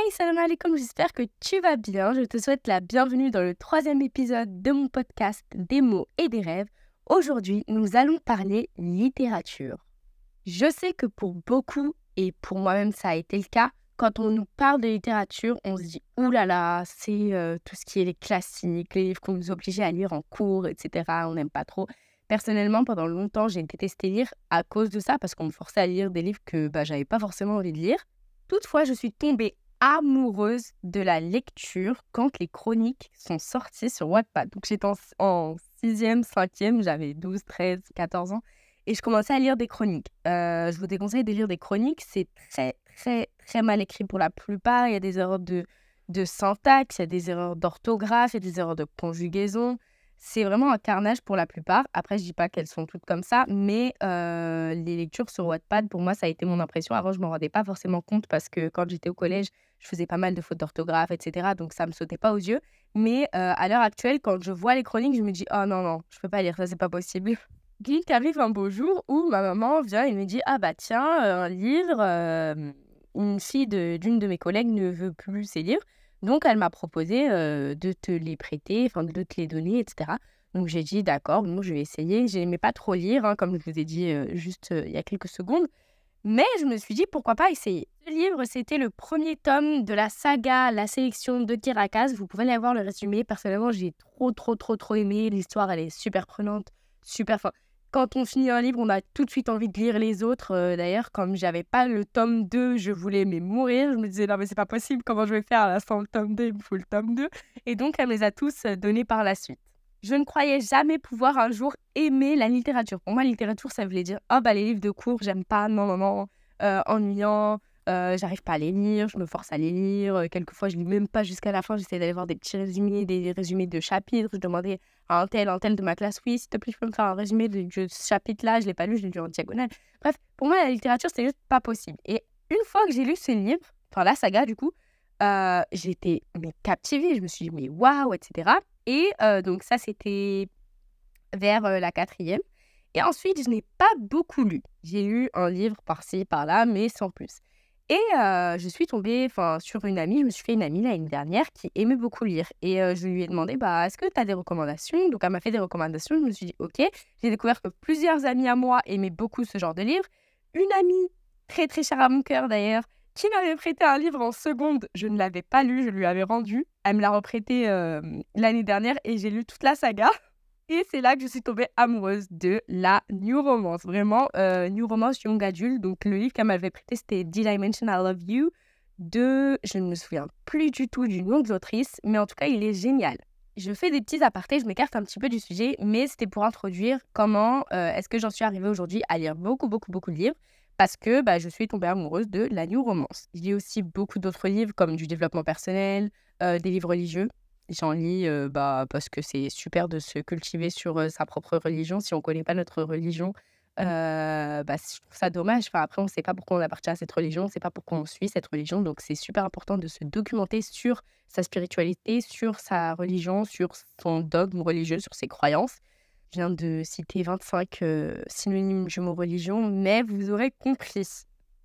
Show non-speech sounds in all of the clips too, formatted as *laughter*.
Hey, salam alaikum, j'espère que tu vas bien. Je te souhaite la bienvenue dans le troisième épisode de mon podcast Des mots et des rêves. Aujourd'hui, nous allons parler littérature. Je sais que pour beaucoup, et pour moi-même ça a été le cas, quand on nous parle de littérature, on se dit « Ouh là là, c'est euh, tout ce qui est les classiques, les livres qu'on nous obligeait à lire en cours, etc. On n'aime pas trop. » Personnellement, pendant longtemps, j'ai détesté lire à cause de ça, parce qu'on me forçait à lire des livres que bah, j'avais pas forcément envie de lire. Toutefois, je suis tombée amoureuse de la lecture quand les chroniques sont sorties sur Wattpad. Donc j'étais en, 6e, 5e, j'avais 12, 13, 14 ans et je commençais à lire des chroniques. Euh, je vous déconseille de lire des chroniques, c'est très, très, très mal écrit pour la plupart. Il y a des erreurs de, de syntaxe, il y a des erreurs d'orthographe, il y a des erreurs de conjugaison. C'est vraiment un carnage pour la plupart. Après, je dis pas qu'elles sont toutes comme ça, mais euh, les lectures sur Wattpad, pour moi, ça a été mon impression. Avant, je m'en rendais pas forcément compte parce que quand j'étais au collège, je faisais pas mal de fautes d'orthographe, etc. Donc, ça me sautait pas aux yeux. Mais euh, à l'heure actuelle, quand je vois les chroniques, je me dis, oh non, non, je peux pas lire ça, c'est pas possible. *laughs* Il arrive un beau jour où ma maman vient et me dit, ah bah tiens, euh, un livre, une fille d'une de, mes collègues ne veut plus ces livres. Donc, elle m'a proposé de te les prêter, enfin de te les donner, etc. Donc, j'ai dit, d'accord, je vais essayer. Je n'aimais pas trop lire, hein, comme je vous ai dit juste il y a quelques secondes. Mais je me suis dit, pourquoi pas essayer. Ce livre, c'était le premier tome de la saga La sélection de Tirakas. Vous pouvez aller voir le résumé. Personnellement, j'ai trop, trop, trop, trop aimé. L'histoire, elle est super prenante, super quand on finit un livre, on a tout de suite envie de lire les autres. Euh, d'ailleurs, comme j'avais pas le tome 2, je voulais mais mourir. Je me disais, non, mais c'est pas possible, comment je vais faire l'instant le tome 2, il me faut le tome 2. Et donc, elle me les a tous euh, donnés par la suite. Je ne croyais jamais pouvoir un jour aimer la littérature. Pour moi, la littérature, ça voulait dire, oh, bah, les livres de cours, j'aime pas, non, non, non, euh, ennuyant, euh, j'arrive pas à les lire, je me force à les lire. Euh, quelquefois, je lis même pas jusqu'à la fin. J'essaie d'aller voir des petits résumés, des résumés de chapitres. Je demandais à un tel, un tel de ma classe, oui, s'il te plaît, je peux me faire un résumé de, ce chapitre-là. Je l'ai pas lu, je l'ai lu en diagonale. Bref, pour moi, la littérature, c'est juste pas possible. Et une fois que j'ai lu ce livre, enfin la saga du coup, j'étais mais captivée. Je me suis dit, mais waouh, etc. Et donc ça, c'était vers la quatrième. Et ensuite, je n'ai pas beaucoup lu. J'ai lu un livre par-ci, par-là, mais sans plus. Et je suis tombée sur une amie, je me suis fait une amie l'année dernière qui aimait beaucoup lire. Et je lui ai demandé, bah, est-ce que tu as des recommandations? Donc elle m'a fait des recommandations, je me suis dit, ok. J'ai découvert que plusieurs amis à moi aimaient beaucoup ce genre de livre. Une amie, très très chère à mon cœur d'ailleurs, qui m'avait prêté un livre en seconde, je ne l'avais pas lu, je lui avais rendu. Elle me l'a reprêté l'année dernière et j'ai lu toute la saga. *laughs* Et c'est là que je suis tombée amoureuse de la New Romance. Vraiment, euh, New Romance Young Adult. Donc, le livre qu'elle m'avait prêté, c'était Did I Mention I Love You? De, je ne me souviens plus du tout du nom de l'autrice, mais en tout cas, il est génial. Je fais des petits apartés, je m'écarte un petit peu du sujet, mais c'était pour introduire comment euh, est-ce que j'en suis arrivée aujourd'hui à lire beaucoup, beaucoup, beaucoup de livres parce que bah, je suis tombée amoureuse de la New Romance. Y a aussi beaucoup d'autres livres comme du développement personnel, euh, des livres religieux. J'en lis bah, parce que c'est super de se cultiver sur sa propre religion. Si on ne connaît pas notre religion, mmh. bah, je trouve ça dommage. Enfin, après, on ne sait pas pourquoi on appartient à cette religion, on ne sait pas pourquoi on suit cette religion. Donc, c'est super important de se documenter sur sa spiritualité, sur sa religion, sur son dogme religieux, sur ses croyances. Je viens de citer 25 synonymes du mot religion, mais vous aurez compris.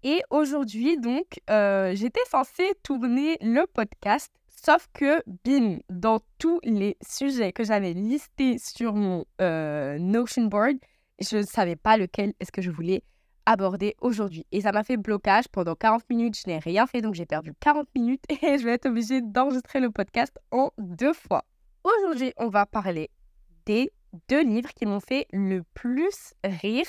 Et aujourd'hui, donc, j'étais censée tourner le podcast Sauf que, bim, dans tous les sujets que j'avais listés sur mon euh, Notion board, je ne savais pas lequel est-ce que je voulais aborder aujourd'hui. Et ça m'a fait blocage pendant 40 minutes. Je n'ai rien fait, donc j'ai perdu 40 minutes *laughs* et je vais être obligée d'enregistrer le podcast en deux fois. Aujourd'hui, on va parler des deux livres qui m'ont fait le plus rire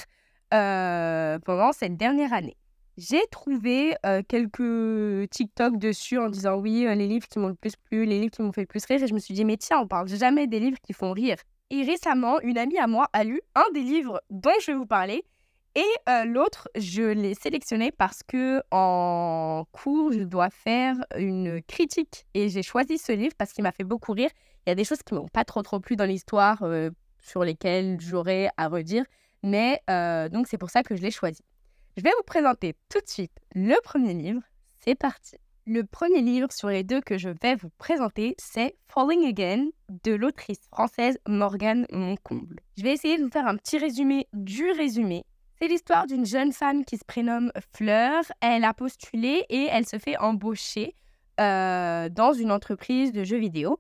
euh, pendant cette dernière année. J'ai trouvé quelques TikTok dessus en disant oui, les livres qui m'ont le plus plu, les livres qui m'ont fait le plus rire. Et je me suis dit, mais tiens, on parle jamais des livres qui font rire. Et récemment, une amie à moi a lu un des livres dont je vais vous parler. Et l'autre, je l'ai sélectionné parce que en cours, je dois faire une critique. Et j'ai choisi ce livre parce qu'il m'a fait beaucoup rire. Il y a des choses qui m'ont pas trop trop plu dans l'histoire, sur lesquelles j'aurais à redire. Mais donc, c'est pour ça que je l'ai choisi. Je vais vous présenter tout de suite le premier livre. C'est parti. Le premier livre sur les deux que je vais vous présenter, c'est Falling Again de l'autrice française Morgane Moncomble. Je vais essayer de vous faire un petit résumé du résumé. C'est l'histoire d'une jeune femme qui se prénomme Fleur. Elle a postulé et elle se fait embaucher dans une entreprise de jeux vidéo.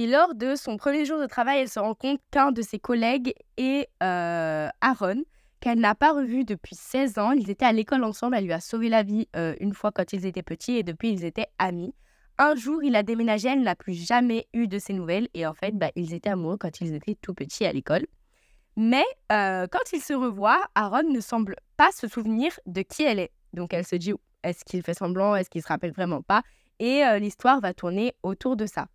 Et lors de son premier jour de travail, elle se rend compte qu'un de ses collègues est Aaron, qu'elle n'a pas revu depuis 16 ans. Ils étaient à l'école ensemble, elle lui a sauvé la vie une fois quand ils étaient petits et depuis ils étaient amis. Un jour, il a déménagé, elle n'a plus jamais eu de ses nouvelles et en fait, bah, ils étaient amoureux quand ils étaient tout petits à l'école. Mais quand ils se revoient, Aaron ne semble pas se souvenir de qui elle est. Donc elle se dit, est-ce qu'il fait semblant, est-ce qu'il se rappelle vraiment pas? Et l'histoire va tourner autour de ça.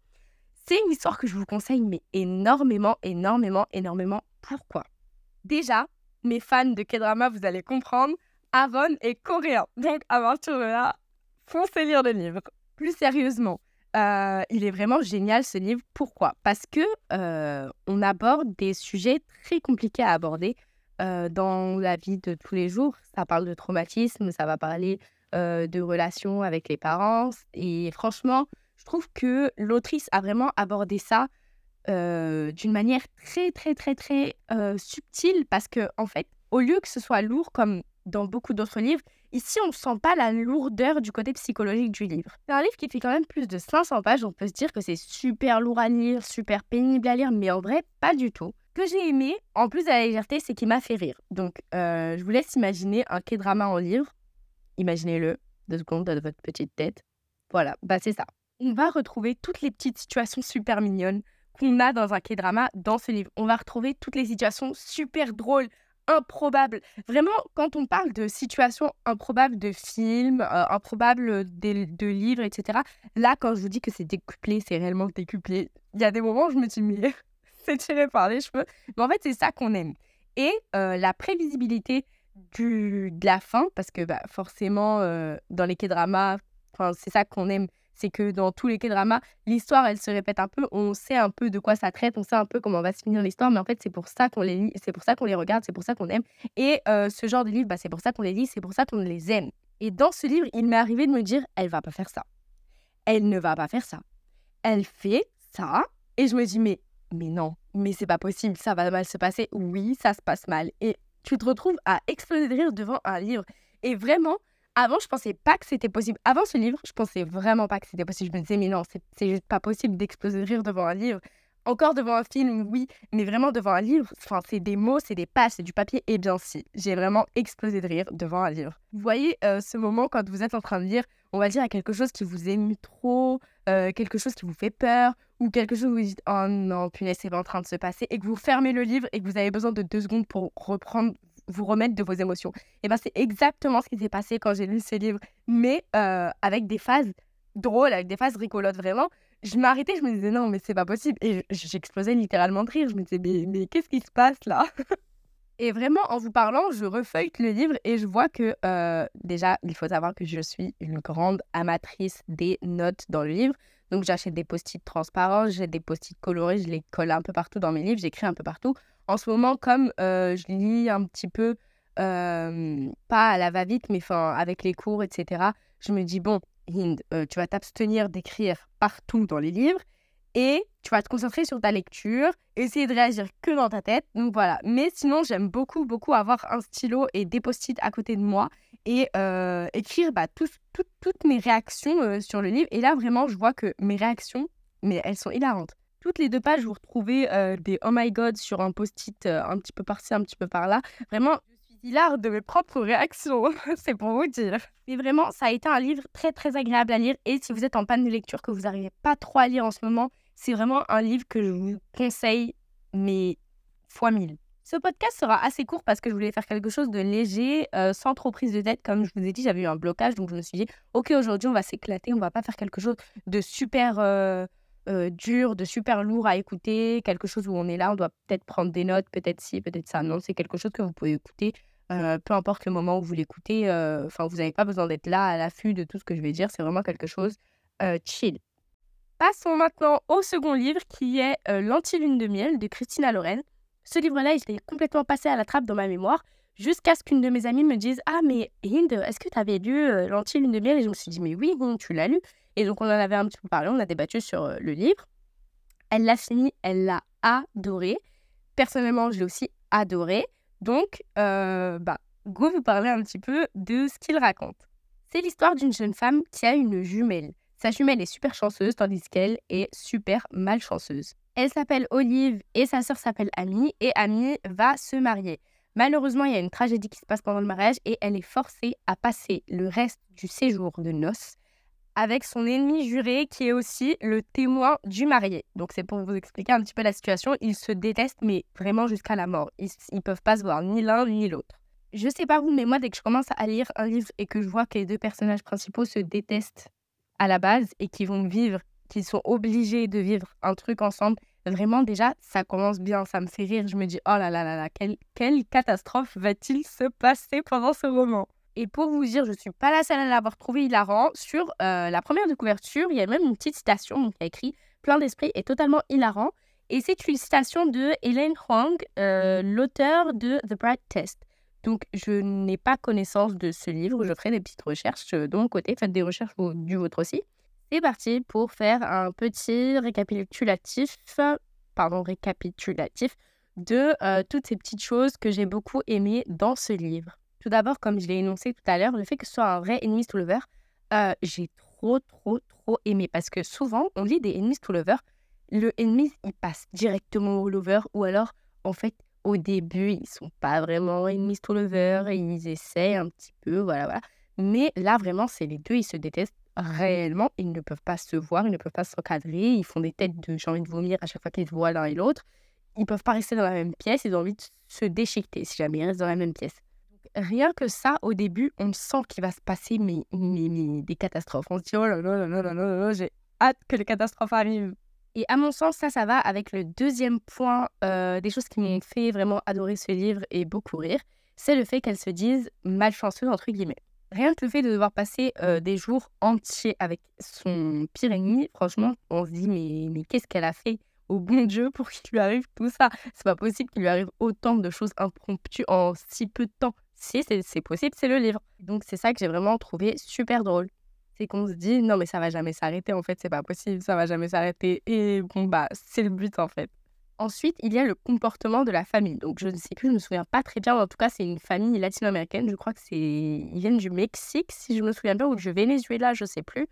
C'est une histoire que je vous conseille, mais énormément, énormément, énormément. Pourquoi? Déjà, mes fans de K-drama, vous allez comprendre, Avon est coréen. Donc, à partir de là, foncez lire le livre. Plus sérieusement, euh, il est vraiment génial ce livre. Pourquoi? Parce que euh, on aborde des sujets très compliqués à aborder euh, dans la vie de tous les jours. Ça parle de traumatisme, ça va parler de relations avec les parents. Et franchement, je trouve que l'autrice a vraiment abordé ça d'une manière très, très, très, très subtile parce que, en fait, au lieu que ce soit lourd comme dans beaucoup d'autres livres, ici, on ne sent pas la lourdeur du côté psychologique du livre. C'est un livre qui fait quand même plus de 500 pages. On peut se dire que c'est super lourd à lire, super pénible à lire, mais en vrai, pas du tout. Ce que j'ai aimé, en plus de la légèreté, c'est qu'il m'a fait rire. Donc, je vous laisse imaginer un K-drama en livre. Imaginez-le, deux secondes dans votre petite tête. Voilà, bah c'est ça. On va retrouver toutes les petites situations super mignonnes qu'on a dans un K-drama dans ce livre. On va retrouver toutes les situations super drôles, improbables. Vraiment, quand on parle de situations improbables de films, euh, improbables de, livres, etc., là, quand je vous dis que c'est décuplé, c'est réellement décuplé. Il y a des moments où je me dis, mais *laughs* c'est tiré par les cheveux. Mais en fait, c'est ça qu'on aime. Et euh, la prévisibilité du, de la fin, parce que bah, forcément, euh, dans les K-dramas, c'est ça qu'on aime c'est que dans tous les K-dramas, l'histoire, elle se répète un peu. On sait un peu de quoi ça traite, on sait un peu comment va se finir l'histoire, mais en fait, c'est pour ça qu'on les lit, c'est pour ça qu'on les regarde, c'est pour ça qu'on aime. Et euh, ce genre de livre, bah, c'est pour ça qu'on les lit, c'est pour ça qu'on les aime. Et dans ce livre, il m'est arrivé de me dire, elle va pas faire ça. Elle ne va pas faire ça. Elle fait ça. Et je me dis, mais, mais non, mais c'est pas possible, ça va mal se passer. Oui, ça se passe mal. Et tu te retrouves à exploser de rire devant un livre. Et vraiment, avant, je pensais pas que c'était possible. Avant ce livre, je pensais vraiment pas que c'était possible. Je me disais, mais non, c'est juste pas possible d'exploser de rire devant un livre. Encore devant un film, oui, mais vraiment devant un livre, enfin, c'est des mots, c'est des pages, c'est du papier. Et bien si, j'ai vraiment explosé de rire devant un livre. Vous voyez euh, ce moment quand vous êtes en train de lire, on va dire à quelque chose qui vous émue trop, euh, quelque chose qui vous fait peur, ou quelque chose où vous dites oh non, punaise, c'est en train de se passer, et que vous fermez le livre et que vous avez besoin de deux secondes pour reprendre vous remettre de vos émotions. Et ben c'est exactement ce qui s'est passé quand j'ai lu ce livre, mais euh, avec des phases drôles, avec des phases rigolotes vraiment. Je m'arrêtais, je me disais non, mais c'est pas possible. Et j'explosais littéralement de rire. Je me disais, mais, mais qu'est-ce qui se passe là? *laughs* Et vraiment, en vous parlant, je refeuille le livre et je vois que, euh, déjà, il faut savoir que je suis une grande amatrice des notes dans le livre. Donc, j'achète des post-it transparents, j'ai des post-it colorés, je les colle un peu partout dans mes livres, j'écris un peu partout en ce moment, comme euh, je lis un petit peu, pas à la va-vite, mais avec les cours, etc., je me dis, bon, Hind, euh, tu vas t'abstenir d'écrire partout dans les livres et tu vas te concentrer sur ta lecture, essayer de réagir que dans ta tête. Donc voilà. Mais sinon, j'aime beaucoup, beaucoup avoir un stylo et des post-it à côté de moi et écrire bah, toutes mes réactions sur le livre. Et là, vraiment, je vois que mes réactions, mais elles sont hilarantes toutes les deux pages, vous retrouvez euh, des Oh my God sur un post-it euh, un petit peu par-ci, un petit peu par-là. Vraiment, je suis hilar de mes propres réactions, *laughs* c'est pour vous dire. Mais vraiment, ça a été un livre très très agréable à lire. Et si vous êtes en panne de lecture, que vous n'arrivez pas trop à lire en ce moment, c'est vraiment un livre que je vous conseille, mais fois mille. Ce podcast sera assez court parce que je voulais faire quelque chose de léger, euh, sans trop prise de tête. Comme je vous ai dit, j'avais eu un blocage, donc je me suis dit, ok, aujourd'hui, on va s'éclater, on va pas faire quelque chose de super euh, dur, de super lourd à écouter, quelque chose où on est là, on doit peut-être prendre des notes, peut-être ci, peut-être ça. Non, c'est quelque chose que vous pouvez écouter, euh, peu importe le moment où vous l'écoutez. Euh, enfin, vous n'avez pas besoin d'être là à l'affût de tout ce que je vais dire. C'est vraiment quelque chose chill. Passons maintenant au second livre qui est L'Anti-Lune de miel de Christina Lorraine. Ce livre-là, il était complètement passé à la trappe dans ma mémoire jusqu'à ce qu'une de mes amies me dise Ah, mais Hind, est-ce que tu avais lu L'Anti-Lune de miel? Et je me suis dit Mais oui, tu l'as lu. Et donc, on en avait un petit peu parlé, on a débattu sur euh, le livre. Elle l'a fini, elle l'a adoré. Personnellement, je l'ai aussi adoré. Donc, euh, bah, go vous parler un petit peu de ce qu'il raconte. C'est l'histoire d'une jeune femme qui a une jumelle. Sa jumelle est super chanceuse tandis qu'elle est super malchanceuse. Elle s'appelle Olive et sa sœur s'appelle Amy et Amy va se marier. Malheureusement, il y a une tragédie qui se passe pendant le mariage et elle est forcée à passer le reste du séjour de noces avec son ennemi juré qui est aussi le témoin du marié. Donc c'est pour vous expliquer un petit peu la situation. Ils se détestent mais vraiment jusqu'à la mort. Ils ne peuvent pas se voir ni l'un ni l'autre. Je sais pas vous, mais moi dès que je commence à lire un livre et que je vois que les deux personnages principaux se détestent à la base et qu'ils vont vivre, qu'ils sont obligés de vivre un truc ensemble, vraiment déjà ça commence bien, ça me fait rire. Je me dis oh là là là là, quelle, quelle catastrophe va-t-il se passer pendant ce roman? Et pour vous dire, je ne suis pas la seule à l'avoir trouvé hilarant. Sur euh, la première de couverture, il y a même une petite citation qui a écrit Plein d'esprit est totalement hilarant. Et c'est une citation de Elaine Huang, euh, l'auteur de The Bright Test. Donc, je n'ai pas connaissance de ce livre. Je ferai des petites recherches euh, de mon côté. Faites des recherches du vôtre aussi. C'est parti pour faire un petit récapitulatif, pardon, récapitulatif de toutes ces petites choses que j'ai beaucoup aimées dans ce livre. Tout d'abord, comme je l'ai énoncé tout à l'heure, le fait que ce soit un vrai enemies to lover, euh, j'ai trop, trop, trop aimé. Parce que souvent, on lit des enemies to lover, le ennemi, il passe directement au lover, ou alors, en fait, au début, ils sont pas vraiment enemies to lover, ils essaient un petit peu, voilà, voilà. Mais là, vraiment, c'est les deux, ils se détestent réellement, ils ne peuvent pas se voir, ils ne peuvent pas se recadrer, ils font des têtes de j'ai envie de vomir à chaque fois qu'ils se voient l'un et l'autre. Ils peuvent pas rester dans la même pièce, ils ont envie de se déchiqueter si jamais ils restent dans la même pièce rien que ça, au début, on sent qu'il va se passer mais, des catastrophes. On se dit, oh là là là là là là, j'ai hâte que les catastrophes arrivent. Et à mon sens, ça, ça va avec le deuxième point euh, des choses qui m'ont fait vraiment adorer ce livre et beaucoup rire, c'est le fait qu'elles se disent malchanceuses, entre guillemets. Rien que le fait de devoir passer euh, des jours entiers avec son pire ennemi, franchement, on se dit, mais, mais qu'est-ce qu'elle a fait au bon Dieu pour qu'il lui arrive tout ça? C'est pas possible qu'il lui arrive autant de choses impromptues en si peu de temps si c'est possible, c'est le livre. Donc c'est ça que j'ai vraiment trouvé super drôle. C'est qu'on se dit non mais ça va jamais s'arrêter en fait, c'est pas possible, ça va jamais s'arrêter et bon bah c'est le but en fait. Ensuite, il y a le comportement de la famille. Donc je ne sais plus, je me souviens pas très bien, en tout cas c'est une famille latino-américaine, je crois que c'est ils viennent du Mexique si je me souviens bien ou du Venezuela, je sais plus.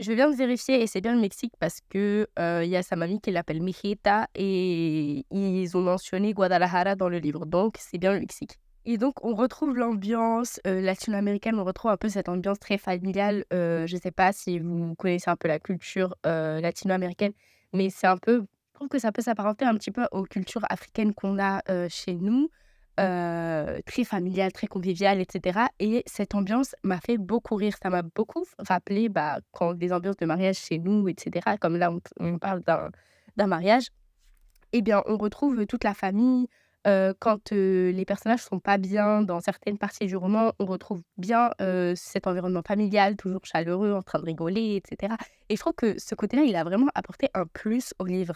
Je viens de vérifier et c'est bien le Mexique parce que euh, il y a sa mamie qui l'appelle Mijita et ils ont mentionné Guadalajara dans le livre. Donc c'est bien le Mexique. Et donc, on retrouve l'ambiance euh, latino-américaine, on retrouve un peu cette ambiance très familiale. Euh, je ne sais pas si vous connaissez un peu la culture euh, latino-américaine, mais c'est un peu, je trouve que ça peut s'apparenter un petit peu aux cultures africaines qu'on a chez nous, très familiale, très conviviale, etc. Et cette ambiance m'a fait beaucoup rire. Ça m'a beaucoup rappelé bah, quand des ambiances de mariage chez nous, etc. Comme là, on, on parle d'un mariage. Eh bien, on retrouve toute la famille quand les personnages sont pas bien dans certaines parties du roman, on retrouve bien cet environnement familial, toujours chaleureux, en train de rigoler, etc. Et je trouve que ce côté-là, il a vraiment apporté un plus au livre.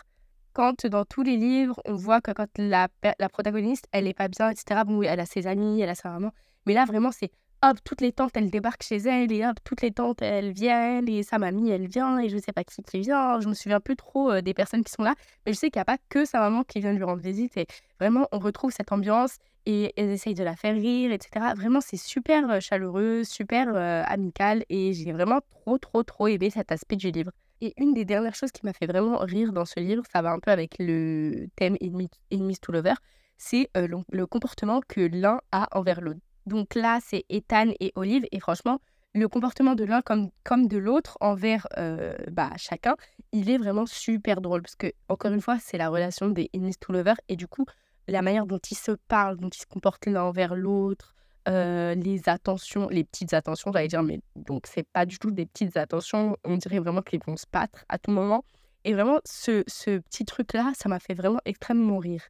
Quand dans tous les livres, on voit que quand la, la protagoniste, elle est pas bien, etc., bon, elle a ses amis, elle a sa maman, mais là, vraiment, c'est hop, toutes les tantes, elles débarquent chez elle, et hop, toutes les tantes, elles viennent, et sa mamie, elle vient, et je sais pas qui qui vient, je me souviens plus trop euh, des personnes qui sont là, mais je sais qu'il n'y a pas que sa maman qui vient lui rendre visite, et vraiment, on retrouve cette ambiance, et elles essayent de la faire rire, etc. Vraiment, c'est super euh, chaleureux, super euh, amical, et j'ai vraiment trop, trop, trop aimé cet aspect du livre. Et une des dernières choses qui m'a fait vraiment rire dans ce livre, ça va un peu avec le thème Enemies to Lover, c'est le comportement que l'un a envers l'autre. Donc là, c'est Ethan et Olive. Et franchement, le comportement de l'un comme, comme de l'autre envers euh, bah, chacun, il est vraiment super drôle. Parce que, encore une fois, c'est la relation des enemies to lovers. Et du coup, la manière dont ils se parlent, dont ils se comportent l'un envers l'autre, euh, les attentions, les petites attentions, j'allais dire, mais donc c'est pas du tout des petites attentions. On dirait vraiment qu'ils vont se battre à tout moment. Et vraiment, ce, ce petit truc-là, ça m'a fait vraiment extrêmement rire.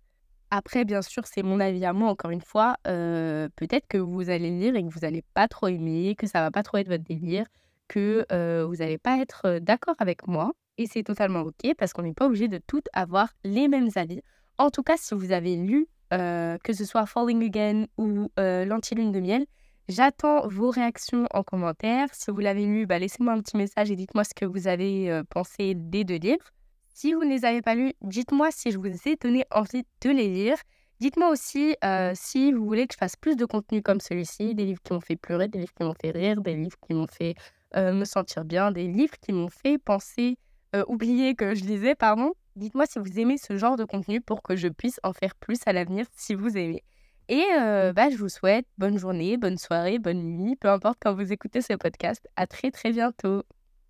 Après, bien sûr, c'est mon avis à moi, encore une fois. Euh, peut-être que vous allez lire et que vous n'allez pas trop aimer, que ça va pas trop être votre délire, que euh, vous n'allez pas être euh, d'accord avec moi. Et c'est totalement OK parce qu'on n'est pas obligé de toutes avoir les mêmes avis. En tout cas, si vous avez lu, que ce soit Falling Again ou L'Antilune de miel, j'attends vos réactions en commentaire. Si vous l'avez lu, bah, laissez-moi un petit message et dites-moi ce que vous avez pensé des deux livres. Si vous ne les avez pas lus, dites-moi si je vous ai donné envie de les lire. Dites-moi aussi euh, si vous voulez que je fasse plus de contenu comme celui-ci, des livres qui m'ont fait pleurer, des livres qui m'ont fait rire, des livres qui m'ont fait me sentir bien, des livres qui m'ont fait penser, oublier que je lisais, pardon. Dites-moi si vous aimez ce genre de contenu pour que je puisse en faire plus à l'avenir si vous aimez. Et bah, je vous souhaite bonne journée, bonne soirée, bonne nuit, peu importe quand vous écoutez ce podcast. À très très bientôt.